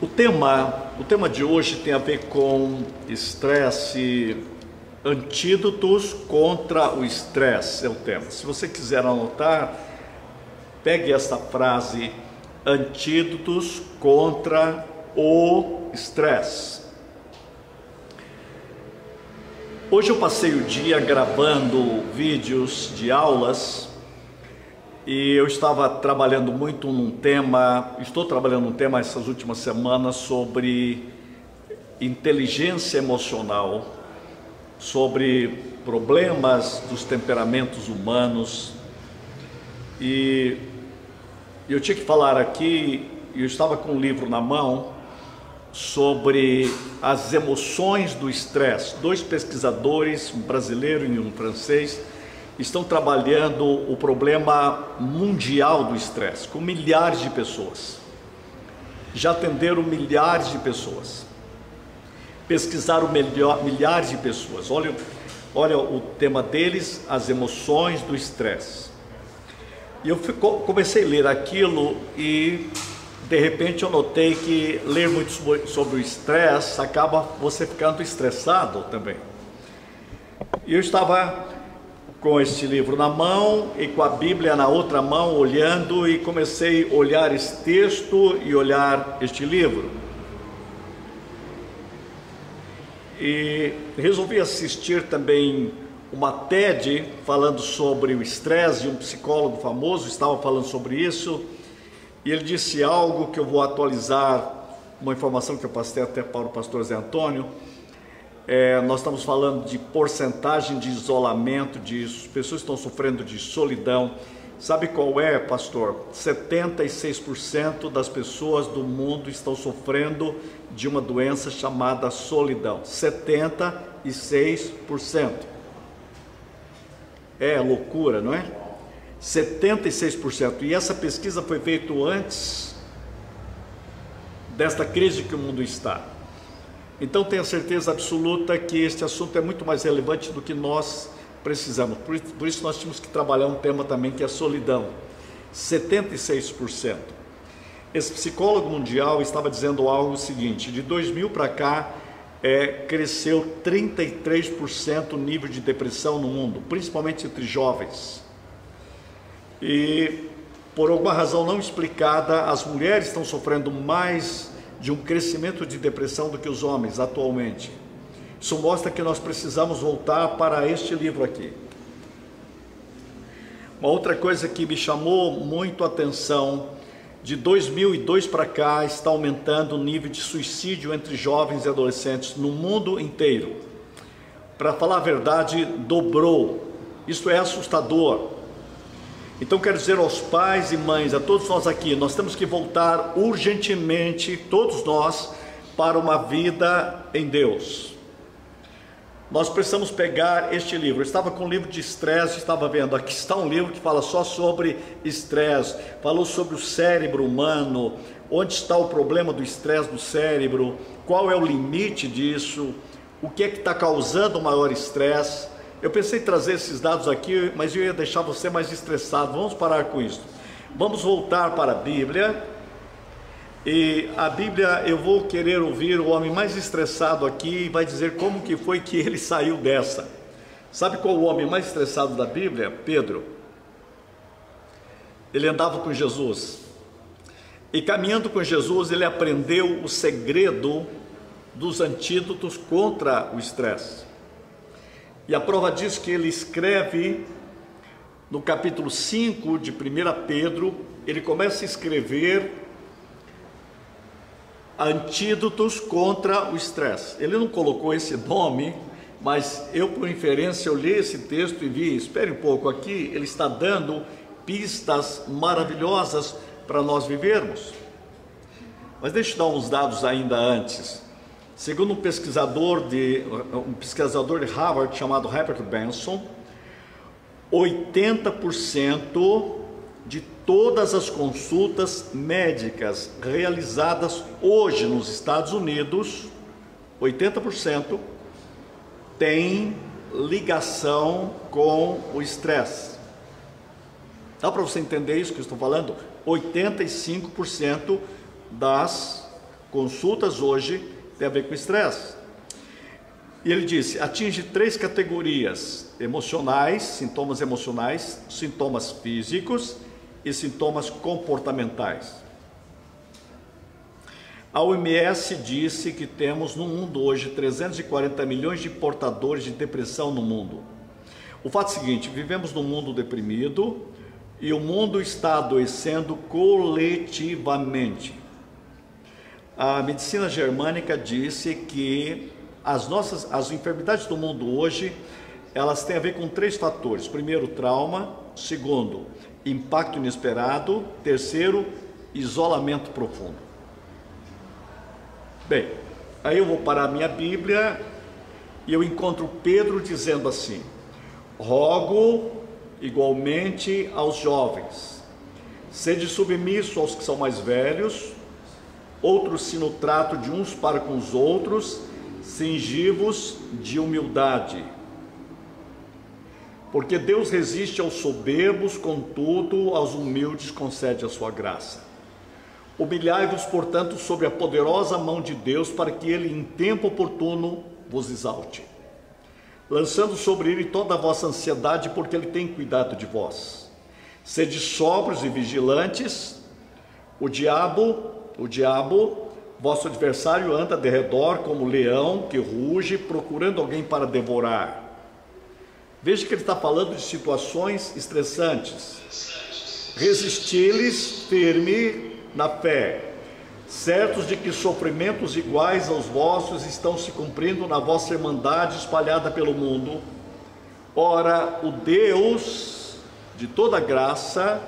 O tema, o tema de hoje tem a ver com estresse, antídotos contra o estresse é o tema. Se você quiser anotar, pegue esta frase, antídotos contra o estresse. Hoje eu passei o dia gravando vídeos de aulas e eu estava trabalhando muito num tema, estou trabalhando num tema essas últimas semanas sobre inteligência emocional, sobre problemas dos temperamentos humanos. E eu tinha que falar aqui, eu estava com um livro na mão sobre as emoções do estresse. Dois pesquisadores, um brasileiro e um francês, estão trabalhando o problema mundial do estresse com milhares de pessoas. Já atenderam milhares de pessoas. Pesquisaram melhor, milhares de pessoas. Olha, olha o tema deles, as emoções do estresse. E eu fico, comecei a ler aquilo e de repente eu notei que ler muito sobre o estresse acaba você ficando estressado também. Eu estava com este livro na mão e com a Bíblia na outra mão, olhando, e comecei a olhar esse texto e olhar este livro. E resolvi assistir também uma TED falando sobre o estresse, um psicólogo famoso estava falando sobre isso, e ele disse algo que eu vou atualizar, uma informação que eu passei até para o pastor Zé Antônio, é, nós estamos falando de porcentagem de isolamento, de pessoas estão sofrendo de solidão. Sabe qual é, pastor? 76% das pessoas do mundo estão sofrendo de uma doença chamada solidão. 76%. É loucura, não é? 76%. E essa pesquisa foi feita antes desta crise que o mundo está. Então tenha certeza absoluta que este assunto é muito mais relevante do que nós precisamos. Por, isso nós tínhamos que trabalhar um tema também que é a solidão. 76%. Esse psicólogo mundial estava dizendo algo seguinte: de 2000 para cá é, cresceu 33% o nível de depressão no mundo, principalmente entre jovens. E por alguma razão não explicada, as mulheres estão sofrendo mais de um crescimento de depressão do que os homens atualmente. Isso mostra que nós precisamos voltar para este livro aqui. Uma outra coisa que me chamou muito a atenção, de 2002 para cá está aumentando o nível de suicídio entre jovens e adolescentes no mundo inteiro. Para falar a verdade, dobrou. Isso é assustador. Então quero dizer aos pais e mães, a todos nós aqui, nós temos que voltar urgentemente, todos nós, para uma vida em Deus. Nós precisamos pegar este livro. Eu estava com um livro de estresse, estava vendo. Aqui está um livro que fala só sobre estresse, falou sobre o cérebro humano, onde está o problema do estresse do cérebro, qual é o limite disso, o que é que está causando o maior estresse. Eu pensei em trazer esses dados aqui, mas eu ia deixar você mais estressado. Vamos parar com isso. Vamos voltar para a Bíblia. E a Bíblia, eu vou querer ouvir o homem mais estressado aqui e vai dizer como que foi que ele saiu dessa. Sabe qual o homem mais estressado da Bíblia? Pedro. Ele andava com Jesus. E caminhando com Jesus, ele aprendeu o segredo dos antídotos contra o estresse. E a prova disso que ele escreve no capítulo 5 de 1 Pedro, ele começa a escrever antídotos contra o estresse. Ele não colocou esse nome, mas eu, por inferência, li esse texto e vi, espere um pouco aqui, ele está dando pistas maravilhosas para nós vivermos. Mas deixa eu dar uns dados ainda antes. Segundo um pesquisador de um pesquisador de Harvard chamado Herbert Benson, 80% de todas as consultas médicas realizadas hoje nos Estados Unidos, 80% tem ligação com o estresse. Dá para você entender isso que eu estou falando? 85% das consultas hoje tem a ver com estresse. E ele disse: atinge três categorias: emocionais, sintomas emocionais, sintomas físicos e sintomas comportamentais. A OMS disse que temos no mundo hoje 340 milhões de portadores de depressão no mundo. O fato é o seguinte: vivemos num mundo deprimido e o mundo está adoecendo coletivamente. A medicina germânica disse que as nossas as enfermidades do mundo hoje, elas têm a ver com três fatores. Primeiro, trauma, segundo, impacto inesperado, terceiro, isolamento profundo. Bem, aí eu vou parar a minha Bíblia e eu encontro Pedro dizendo assim: Rogo igualmente aos jovens, sede submisso aos que são mais velhos, outros se no trato de uns para com os outros, cingivos de humildade. Porque Deus resiste aos soberbos, contudo, aos humildes concede a sua graça. Humilhai-vos, portanto, sob a poderosa mão de Deus, para que ele, em tempo oportuno, vos exalte. Lançando sobre ele toda a vossa ansiedade, porque ele tem cuidado de vós. Sede sóbrios e vigilantes. O diabo o diabo, vosso adversário, anda de redor como leão que ruge, procurando alguém para devorar. Veja que ele está falando de situações estressantes. Resisti-lhes firme na fé, certos de que sofrimentos iguais aos vossos estão se cumprindo na vossa irmandade espalhada pelo mundo. Ora, o Deus de toda graça,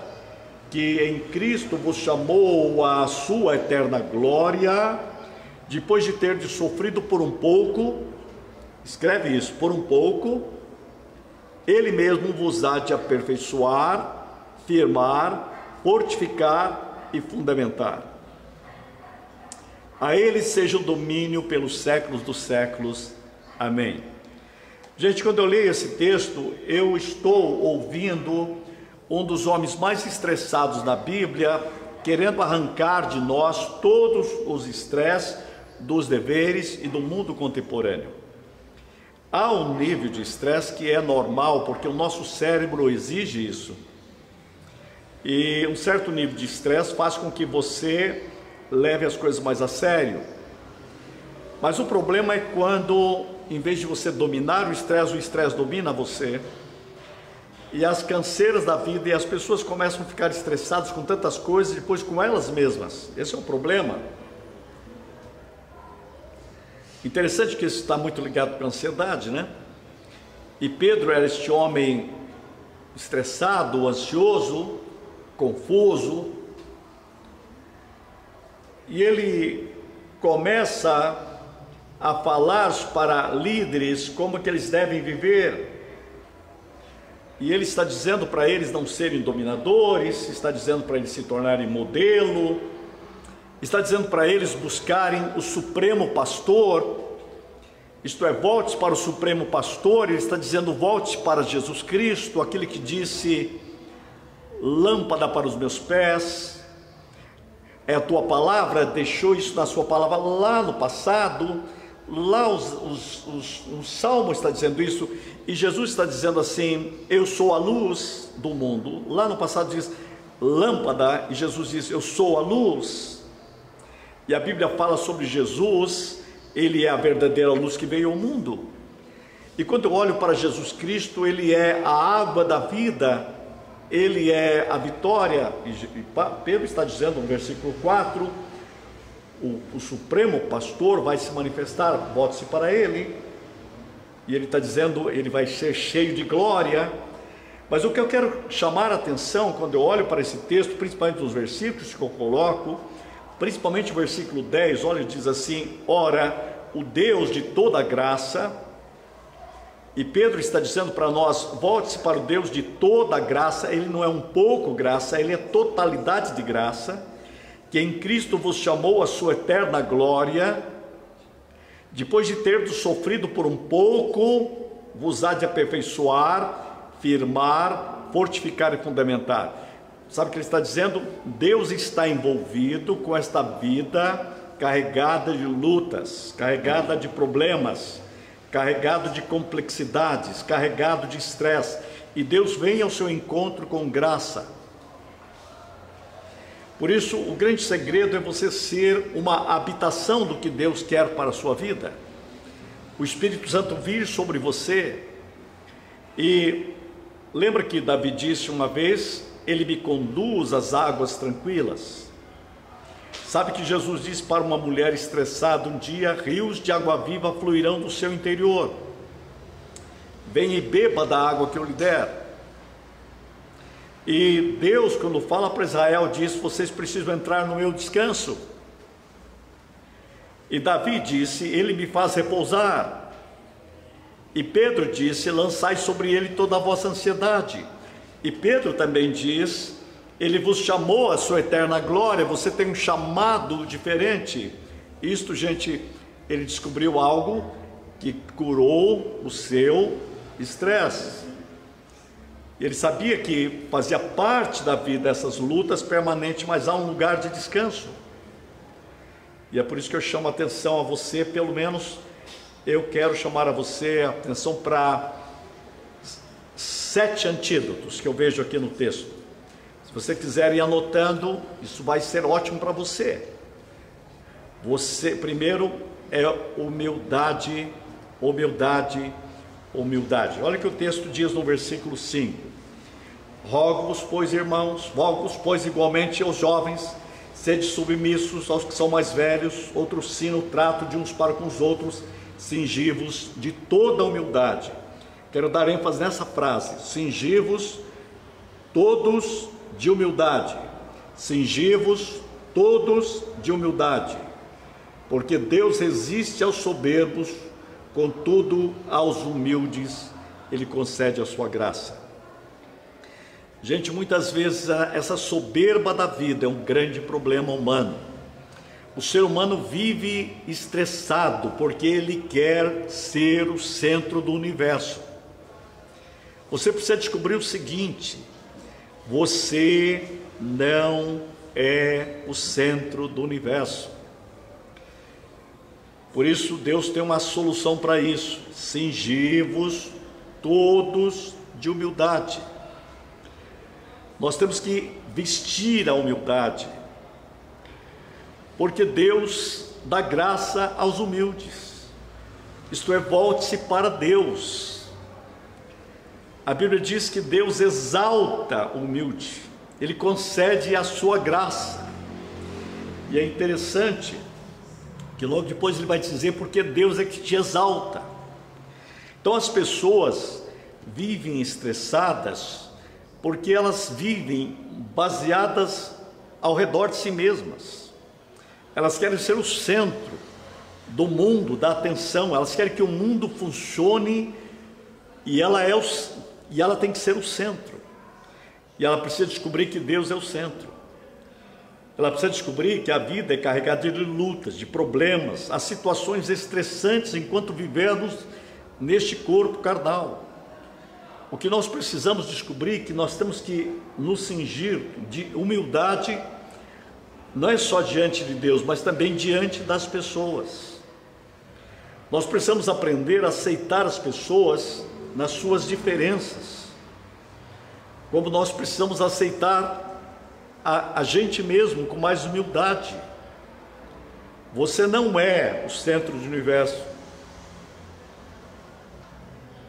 que em Cristo vos chamou à sua eterna glória, depois de ter sofrido por um pouco, escreve isso, por um pouco, ele mesmo vos há de aperfeiçoar, firmar, fortificar e fundamentar. A ele seja o domínio pelos séculos dos séculos. Amém. Gente, quando eu leio esse texto, eu estou ouvindo um dos homens mais estressados da Bíblia, querendo arrancar de nós todos os estresses dos deveres e do mundo contemporâneo. Há um nível de estresse que é normal, porque o nosso cérebro exige isso. E um certo nível de estresse faz com que você leve as coisas mais a sério. Mas o problema é quando, em vez de você dominar o estresse, o estresse domina você e as canseiras da vida e as pessoas começam a ficar estressadas com tantas coisas e depois com elas mesmas. Esse é o problema. Interessante que isso está muito ligado com a ansiedade, né? E Pedro era este homem estressado, ansioso, confuso, e ele começa a falar para líderes como que eles devem viver e ele está dizendo para eles não serem dominadores, está dizendo para eles se tornarem modelo, está dizendo para eles buscarem o Supremo Pastor, isto é, volte para o Supremo Pastor, ele está dizendo volte para Jesus Cristo, aquele que disse: lâmpada para os meus pés, é a tua palavra, deixou isso na sua palavra lá no passado, lá os, os, os, o Salmo está dizendo isso, e Jesus está dizendo assim: Eu sou a luz do mundo. Lá no passado diz lâmpada, e Jesus diz: Eu sou a luz. E a Bíblia fala sobre Jesus, ele é a verdadeira luz que veio ao mundo. E quando eu olho para Jesus Cristo, ele é a água da vida, ele é a vitória. E Pedro está dizendo no versículo 4: o, o Supremo Pastor vai se manifestar, vote-se para ele e ele está dizendo, ele vai ser cheio de glória. Mas o que eu quero chamar a atenção quando eu olho para esse texto, principalmente nos versículos que eu coloco, principalmente o versículo 10, olha, diz assim: Ora, o Deus de toda graça, e Pedro está dizendo para nós: volte-se para o Deus de toda graça, ele não é um pouco graça, ele é totalidade de graça, que em Cristo vos chamou a sua eterna glória depois de ter sofrido por um pouco, vos há de aperfeiçoar, firmar, fortificar e fundamentar. Sabe o que ele está dizendo? Deus está envolvido com esta vida carregada de lutas, carregada de problemas, carregado de complexidades, carregado de estresse, e Deus vem ao seu encontro com graça. Por isso, o grande segredo é você ser uma habitação do que Deus quer para a sua vida. O Espírito Santo vir sobre você. E lembra que Davi disse uma vez: Ele me conduz às águas tranquilas. Sabe que Jesus disse para uma mulher estressada um dia: rios de água viva fluirão do seu interior. Venha e beba da água que eu lhe der. E Deus, quando fala para Israel, diz: vocês precisam entrar no meu descanso. E Davi disse: Ele me faz repousar. E Pedro disse: Lançai sobre ele toda a vossa ansiedade. E Pedro também diz: ele vos chamou à sua eterna glória, você tem um chamado diferente. Isto, gente, ele descobriu algo que curou o seu estresse. Ele sabia que fazia parte da vida essas lutas permanentes, mas há um lugar de descanso. E é por isso que eu chamo a atenção a você, pelo menos eu quero chamar a você a atenção para sete antídotos que eu vejo aqui no texto. Se você quiser ir anotando, isso vai ser ótimo para você. Você, primeiro, é humildade, humildade, humildade. Olha o que o texto diz no versículo 5. Rogo-vos, pois, irmãos, rogo-vos, pois, igualmente aos jovens, sede submissos aos que são mais velhos, outro sino trato de uns para com os outros, cingivos de toda humildade. Quero dar ênfase nessa frase: cingivos todos de humildade, cingivos todos de humildade, porque Deus resiste aos soberbos, contudo aos humildes ele concede a sua graça. Gente, muitas vezes essa soberba da vida é um grande problema humano. O ser humano vive estressado porque ele quer ser o centro do universo. Você precisa descobrir o seguinte: você não é o centro do universo. Por isso, Deus tem uma solução para isso: cingivos todos de humildade. Nós temos que vestir a humildade, porque Deus dá graça aos humildes, isto é, volte-se para Deus. A Bíblia diz que Deus exalta o humilde, Ele concede a sua graça. E é interessante que logo depois ele vai dizer porque Deus é que te exalta. Então as pessoas vivem estressadas porque elas vivem baseadas ao redor de si mesmas. Elas querem ser o centro do mundo, da atenção, elas querem que o mundo funcione e ela é o, e ela tem que ser o centro. E ela precisa descobrir que Deus é o centro. Ela precisa descobrir que a vida é carregada de lutas, de problemas, as situações estressantes enquanto vivemos neste corpo carnal. O que nós precisamos descobrir é que nós temos que nos cingir de humildade, não é só diante de Deus, mas também diante das pessoas. Nós precisamos aprender a aceitar as pessoas nas suas diferenças, como nós precisamos aceitar a, a gente mesmo com mais humildade. Você não é o centro do universo.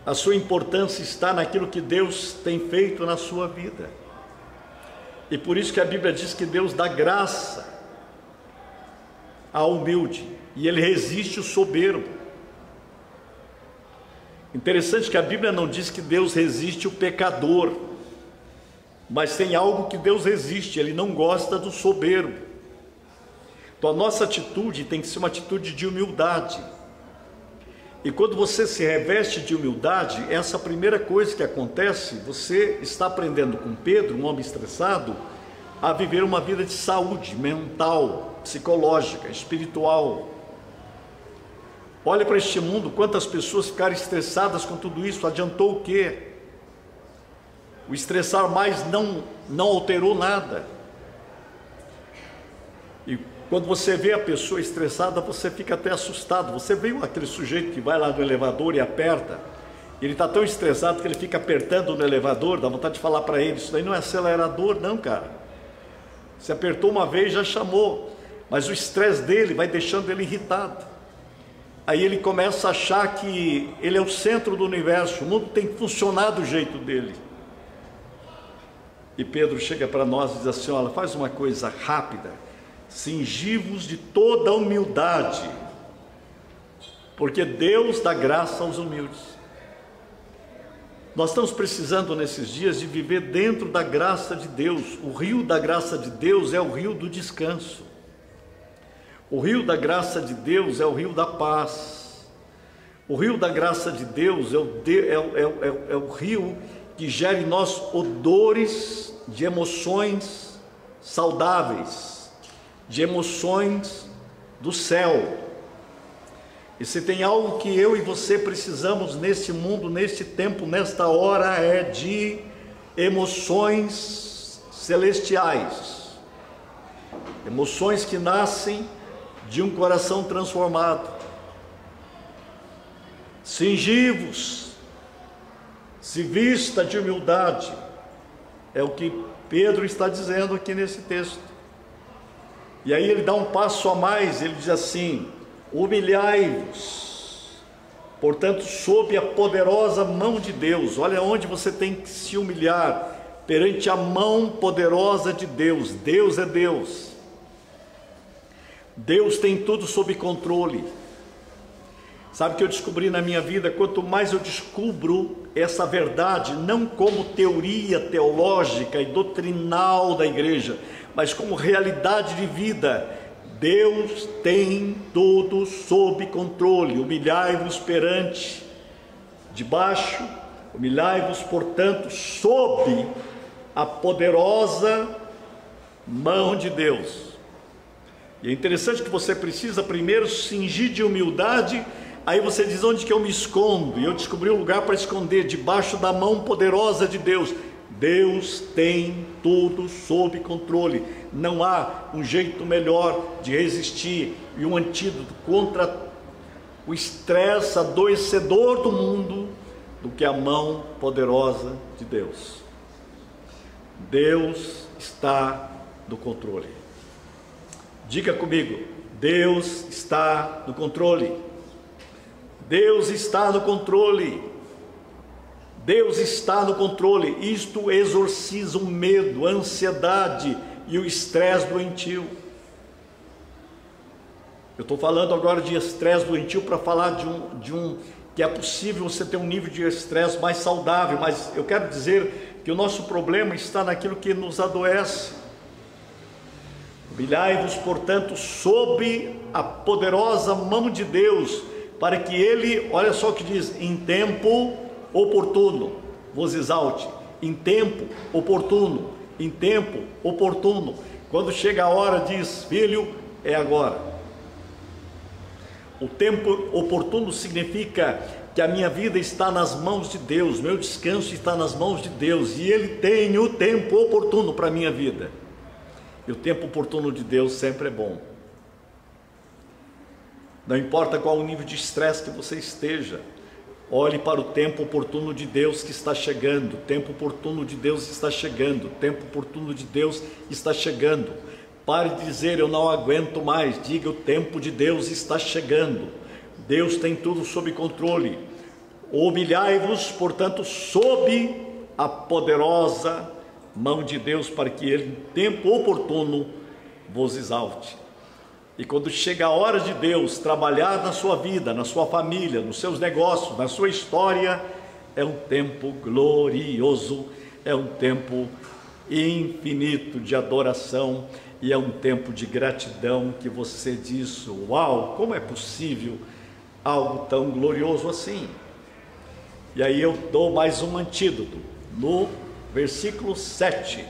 A sua importância está naquilo que Deus tem feito na sua vida. E por isso que a Bíblia diz que Deus dá graça ao humilde e ele resiste o soberbo. Interessante que a Bíblia não diz que Deus resiste o pecador, mas tem algo que Deus resiste, ele não gosta do soberbo. Então a nossa atitude tem que ser uma atitude de humildade. E quando você se reveste de humildade, essa primeira coisa que acontece, você está aprendendo com Pedro, um homem estressado, a viver uma vida de saúde mental, psicológica, espiritual, Olha para este mundo, quantas pessoas ficaram estressadas com tudo isso, adiantou o quê? O estressar mais não, não alterou nada. E Quando você vê a pessoa estressada, você fica até assustado. Você vê aquele sujeito que vai lá no elevador e aperta. Ele está tão estressado que ele fica apertando no elevador, dá vontade de falar para ele: Isso daí não é acelerador, não, cara. Se apertou uma vez, já chamou. Mas o estresse dele vai deixando ele irritado. Aí ele começa a achar que ele é o centro do universo, o mundo tem que funcionar do jeito dele. E Pedro chega para nós e diz assim: Olha, faz uma coisa rápida cingivos de toda humildade, porque Deus dá graça aos humildes. Nós estamos precisando nesses dias de viver dentro da graça de Deus. O rio da graça de Deus é o rio do descanso. O rio da graça de Deus é o rio da paz. O rio da graça de Deus é o, de, é, é, é, é o rio que gera em nós odores de emoções saudáveis de emoções do céu. E se tem algo que eu e você precisamos neste mundo, neste tempo, nesta hora, é de emoções celestiais. Emoções que nascem de um coração transformado. Singivos, se vista de humildade, é o que Pedro está dizendo aqui nesse texto. E aí ele dá um passo a mais, ele diz assim: humilhai-vos, portanto, sob a poderosa mão de Deus. Olha onde você tem que se humilhar perante a mão poderosa de Deus. Deus é Deus. Deus tem tudo sob controle. Sabe que eu descobri na minha vida? Quanto mais eu descubro essa verdade, não como teoria teológica e doutrinal da igreja, mas como realidade de vida. Deus tem tudo sob controle. Humilhai-vos perante, debaixo, humilhai-vos, portanto, sob a poderosa mão de Deus. E é interessante que você precisa primeiro cingir de humildade, aí você diz onde que eu me escondo, e eu descobri um lugar para esconder, debaixo da mão poderosa de Deus. Deus tem tudo sob controle. Não há um jeito melhor de resistir e um antídoto contra o estresse adoecedor do mundo do que a mão poderosa de Deus. Deus está no controle. Diga comigo: Deus está no controle. Deus está no controle. Deus está no controle. Isto exorciza o medo, a ansiedade e o estresse doentio. Eu estou falando agora de estresse doentio para falar de um, de um que é possível você ter um nível de estresse mais saudável, mas eu quero dizer que o nosso problema está naquilo que nos adoece. Humilhai-vos, portanto, sob a poderosa mão de Deus, para que Ele, olha só o que diz, em tempo oportuno, vos exalte, em tempo oportuno, em tempo oportuno. Quando chega a hora, diz: Filho, é agora. O tempo oportuno significa que a minha vida está nas mãos de Deus, meu descanso está nas mãos de Deus e Ele tem o tempo oportuno para a minha vida. E o tempo oportuno de Deus sempre é bom. Não importa qual o nível de estresse que você esteja, Olhe para o tempo oportuno de Deus que está chegando. Tempo oportuno de Deus está chegando. Tempo oportuno de Deus está chegando. Pare de dizer eu não aguento mais. Diga o tempo de Deus está chegando. Deus tem tudo sob controle. Humilhai-vos, portanto, sob a poderosa mão de Deus, para que Ele, em tempo oportuno, vos exalte. E quando chega a hora de Deus trabalhar na sua vida, na sua família, nos seus negócios, na sua história, é um tempo glorioso, é um tempo infinito de adoração e é um tempo de gratidão que você diz: Uau, como é possível algo tão glorioso assim? E aí eu dou mais um antídoto no versículo 7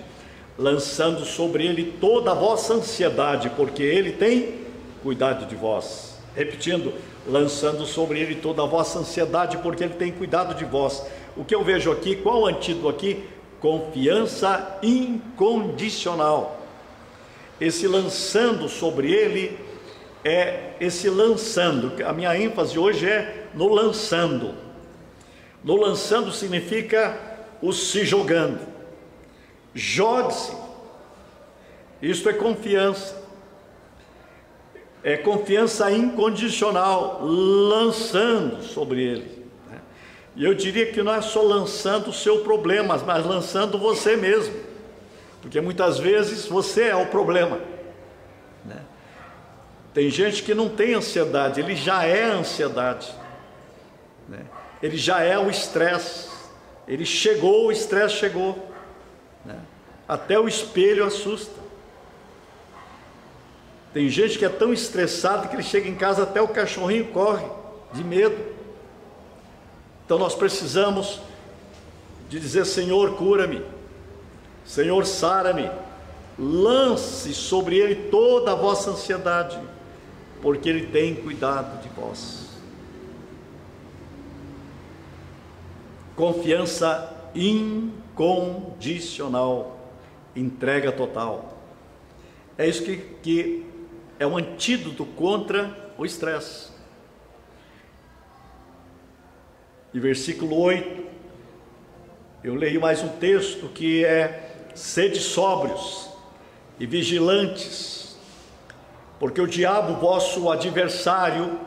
lançando sobre ele toda a vossa ansiedade, porque ele tem cuidado de vós. Repetindo, lançando sobre ele toda a vossa ansiedade, porque ele tem cuidado de vós. O que eu vejo aqui, qual o antídoto aqui? Confiança incondicional. esse lançando sobre ele é esse lançando. A minha ênfase hoje é no lançando. No lançando significa o se jogando. Jogue-se. Isto é confiança. É confiança incondicional, lançando sobre ele. Né? E eu diria que não é só lançando o seu problema, mas lançando você mesmo. Porque muitas vezes você é o problema. Né? Tem gente que não tem ansiedade, ele já é ansiedade. Né? Ele já é o estresse. Ele chegou, o estresse chegou. Né? Até o espelho assusta. Tem gente que é tão estressado que ele chega em casa até o cachorrinho corre de medo. Então nós precisamos de dizer: Senhor, cura-me. Senhor, sara-me. Lance sobre ele toda a vossa ansiedade, porque ele tem cuidado de vós. Confiança incondicional, entrega total. É isso que, que é um antídoto contra o estresse. E versículo 8, eu leio mais um texto que é: sede sóbrios e vigilantes, porque o diabo, vosso adversário,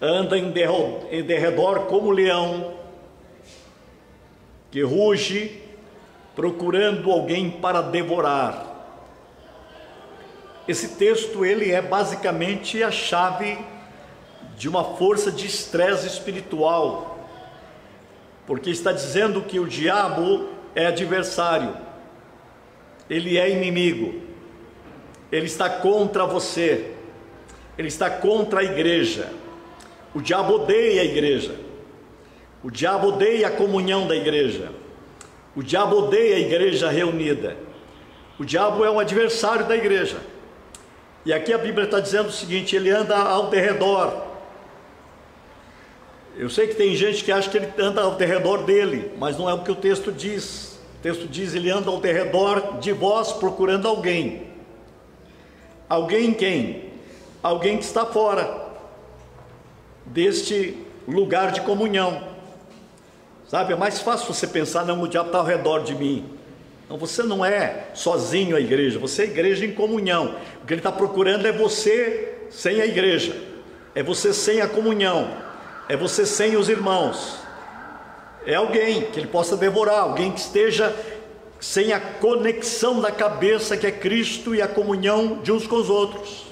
anda em derredor como leão, que ruge, procurando alguém para devorar. Esse texto ele é basicamente a chave de uma força de estresse espiritual, porque está dizendo que o diabo é adversário, ele é inimigo, ele está contra você, ele está contra a igreja. O diabo odeia a igreja, o diabo odeia a comunhão da igreja, o diabo odeia a igreja reunida, o diabo é um adversário da igreja. E aqui a Bíblia está dizendo o seguinte: ele anda ao derredor. Eu sei que tem gente que acha que ele anda ao derredor dele, mas não é o que o texto diz. O texto diz: ele anda ao derredor de vós procurando alguém. Alguém quem? Alguém que está fora deste lugar de comunhão. Sabe, é mais fácil você pensar, não, o diabo está ao redor de mim. Então você não é sozinho a igreja, você é igreja em comunhão. O que ele está procurando é você sem a igreja, é você sem a comunhão, é você sem os irmãos. É alguém que ele possa devorar, alguém que esteja sem a conexão da cabeça que é Cristo e a comunhão de uns com os outros.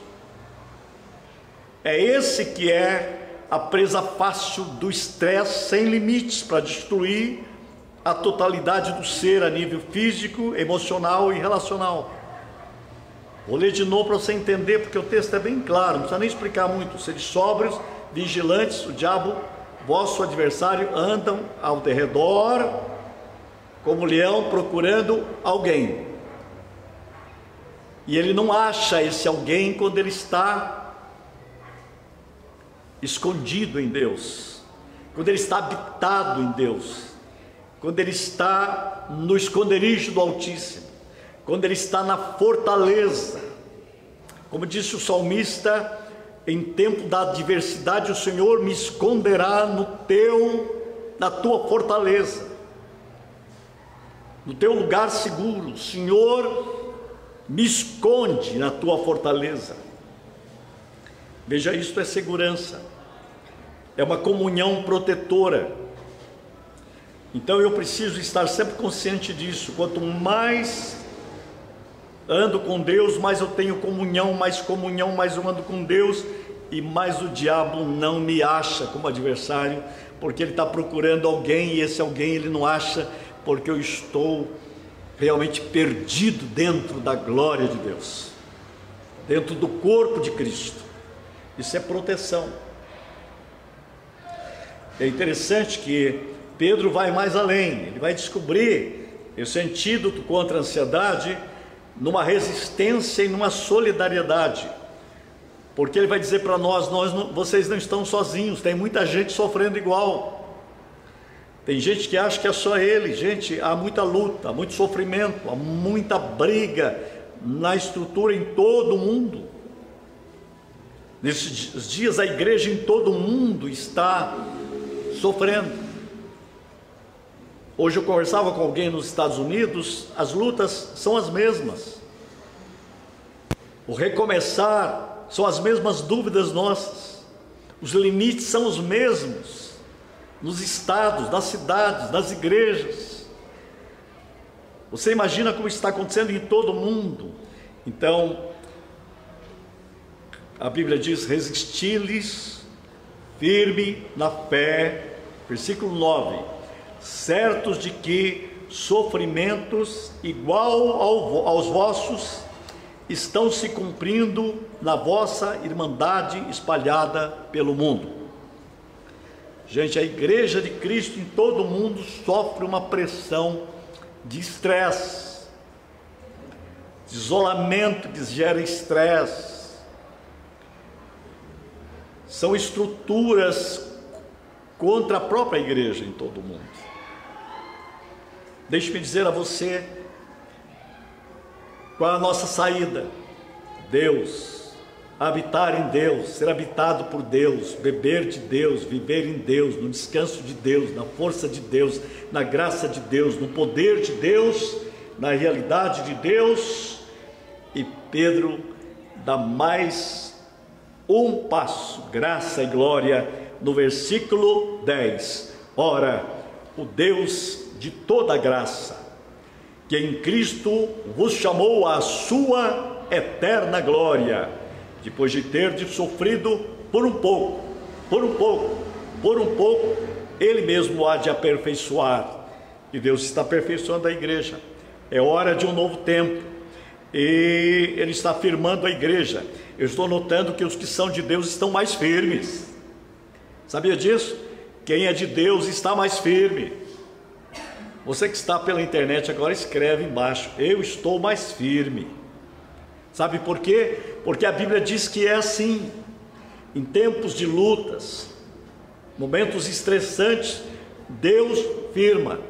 É esse que é a presa fácil do estresse sem limites para destruir a totalidade do ser a nível físico, emocional e relacional. Vou ler de novo para você entender, porque o texto é bem claro, não precisa nem explicar muito. Seres sóbrios, vigilantes, o diabo, vosso adversário, andam ao derredor, como leão, procurando alguém. E ele não acha esse alguém quando ele está escondido em Deus, quando ele está habitado em Deus quando ele está no esconderijo do Altíssimo, quando ele está na fortaleza. Como disse o salmista, em tempo da adversidade o Senhor me esconderá no teu na tua fortaleza. No teu lugar seguro, o Senhor me esconde na tua fortaleza. Veja, isto é segurança. É uma comunhão protetora então eu preciso estar sempre consciente disso. Quanto mais ando com Deus, mais eu tenho comunhão, mais comunhão, mais eu ando com Deus e mais o diabo não me acha como adversário, porque ele está procurando alguém e esse alguém ele não acha, porque eu estou realmente perdido dentro da glória de Deus, dentro do corpo de Cristo. Isso é proteção. É interessante que Pedro vai mais além, ele vai descobrir esse antídoto contra a ansiedade numa resistência e numa solidariedade. Porque ele vai dizer para nós, nós não, vocês não estão sozinhos, tem muita gente sofrendo igual. Tem gente que acha que é só ele, gente, há muita luta, há muito sofrimento, há muita briga na estrutura em todo o mundo. Nesses dias a igreja em todo o mundo está sofrendo. Hoje eu conversava com alguém nos Estados Unidos, as lutas são as mesmas. O recomeçar são as mesmas dúvidas nossas. Os limites são os mesmos nos estados, nas cidades, nas igrejas. Você imagina como está acontecendo em todo o mundo. Então, a Bíblia diz: resisti-lhes firme na fé. Versículo 9: certos de que sofrimentos igual ao, aos vossos estão se cumprindo na vossa irmandade espalhada pelo mundo. Gente, a igreja de Cristo em todo o mundo sofre uma pressão de estresse, de isolamento que gera estresse. São estruturas contra a própria igreja em todo o mundo. Deixe-me dizer a você qual é a nossa saída? Deus, habitar em Deus, ser habitado por Deus, beber de Deus, viver em Deus, no descanso de Deus, na força de Deus, na graça de Deus, no poder de Deus, na realidade de Deus. E Pedro dá mais um passo, graça e glória, no versículo 10. Ora, o Deus de toda graça, que em Cristo vos chamou à sua eterna glória, depois de ter sofrido por um pouco, por um pouco, por um pouco, Ele mesmo há de aperfeiçoar. E Deus está aperfeiçoando a igreja. É hora de um novo tempo. E Ele está afirmando a igreja. Eu estou notando que os que são de Deus estão mais firmes. Sabia disso? Quem é de Deus está mais firme. Você que está pela internet agora escreve embaixo: Eu estou mais firme. Sabe por quê? Porque a Bíblia diz que é assim. Em tempos de lutas, momentos estressantes, Deus firma.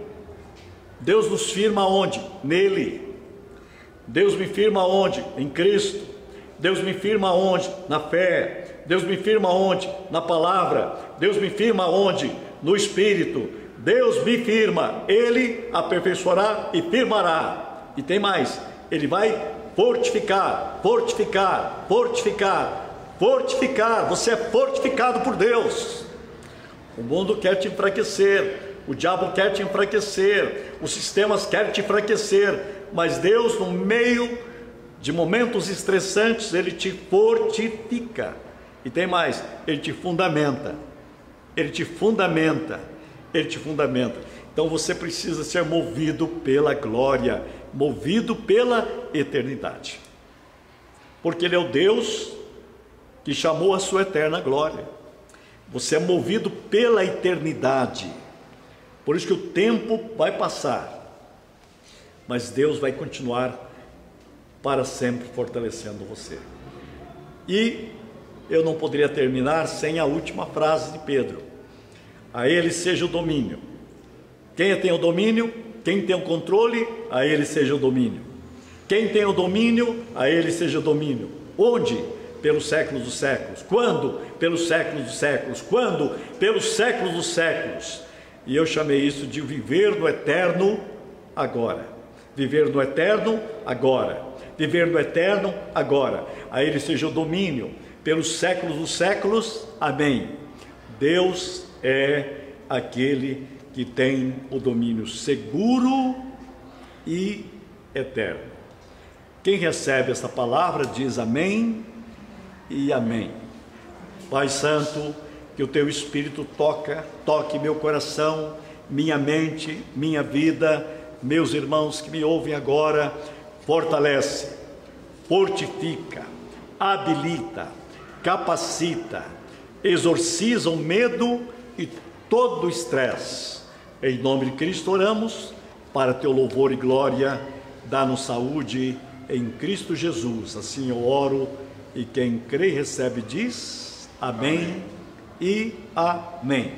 Deus nos firma onde? Nele. Deus me firma onde? Em Cristo. Deus me firma onde? Na fé. Deus me firma onde? Na palavra. Deus me firma onde? No Espírito. Deus me firma, Ele aperfeiçoará e firmará. E tem mais, Ele vai fortificar, fortificar, fortificar, fortificar. Você é fortificado por Deus. O mundo quer te enfraquecer, o diabo quer te enfraquecer, os sistemas querem te enfraquecer, mas Deus, no meio de momentos estressantes, Ele te fortifica. E tem mais, Ele te fundamenta. Ele te fundamenta ele te fundamenta. Então você precisa ser movido pela glória, movido pela eternidade. Porque Ele é o Deus que chamou a sua eterna glória. Você é movido pela eternidade. Por isso que o tempo vai passar, mas Deus vai continuar para sempre fortalecendo você. E eu não poderia terminar sem a última frase de Pedro a ele seja o domínio. Quem tem o domínio, quem tem o controle, a ele seja o domínio. Quem tem o domínio, a ele seja o domínio. Onde? Pelos séculos dos séculos. Quando? Pelos séculos dos séculos. Quando? Pelos séculos dos séculos. E eu chamei isso de viver no eterno agora. Viver no eterno agora. Viver no eterno agora. A ele seja o domínio pelos séculos dos séculos. Amém. Deus é aquele que tem o domínio seguro e eterno. Quem recebe essa palavra diz amém e amém. Pai Santo, que o teu Espírito toca, toque meu coração, minha mente, minha vida, meus irmãos que me ouvem agora, fortalece, fortifica, habilita, capacita, exorciza o medo e todo o estresse. Em nome de Cristo oramos, para teu louvor e glória, dá-nos saúde em Cristo Jesus. Assim eu oro e quem crê e recebe diz amém e amém.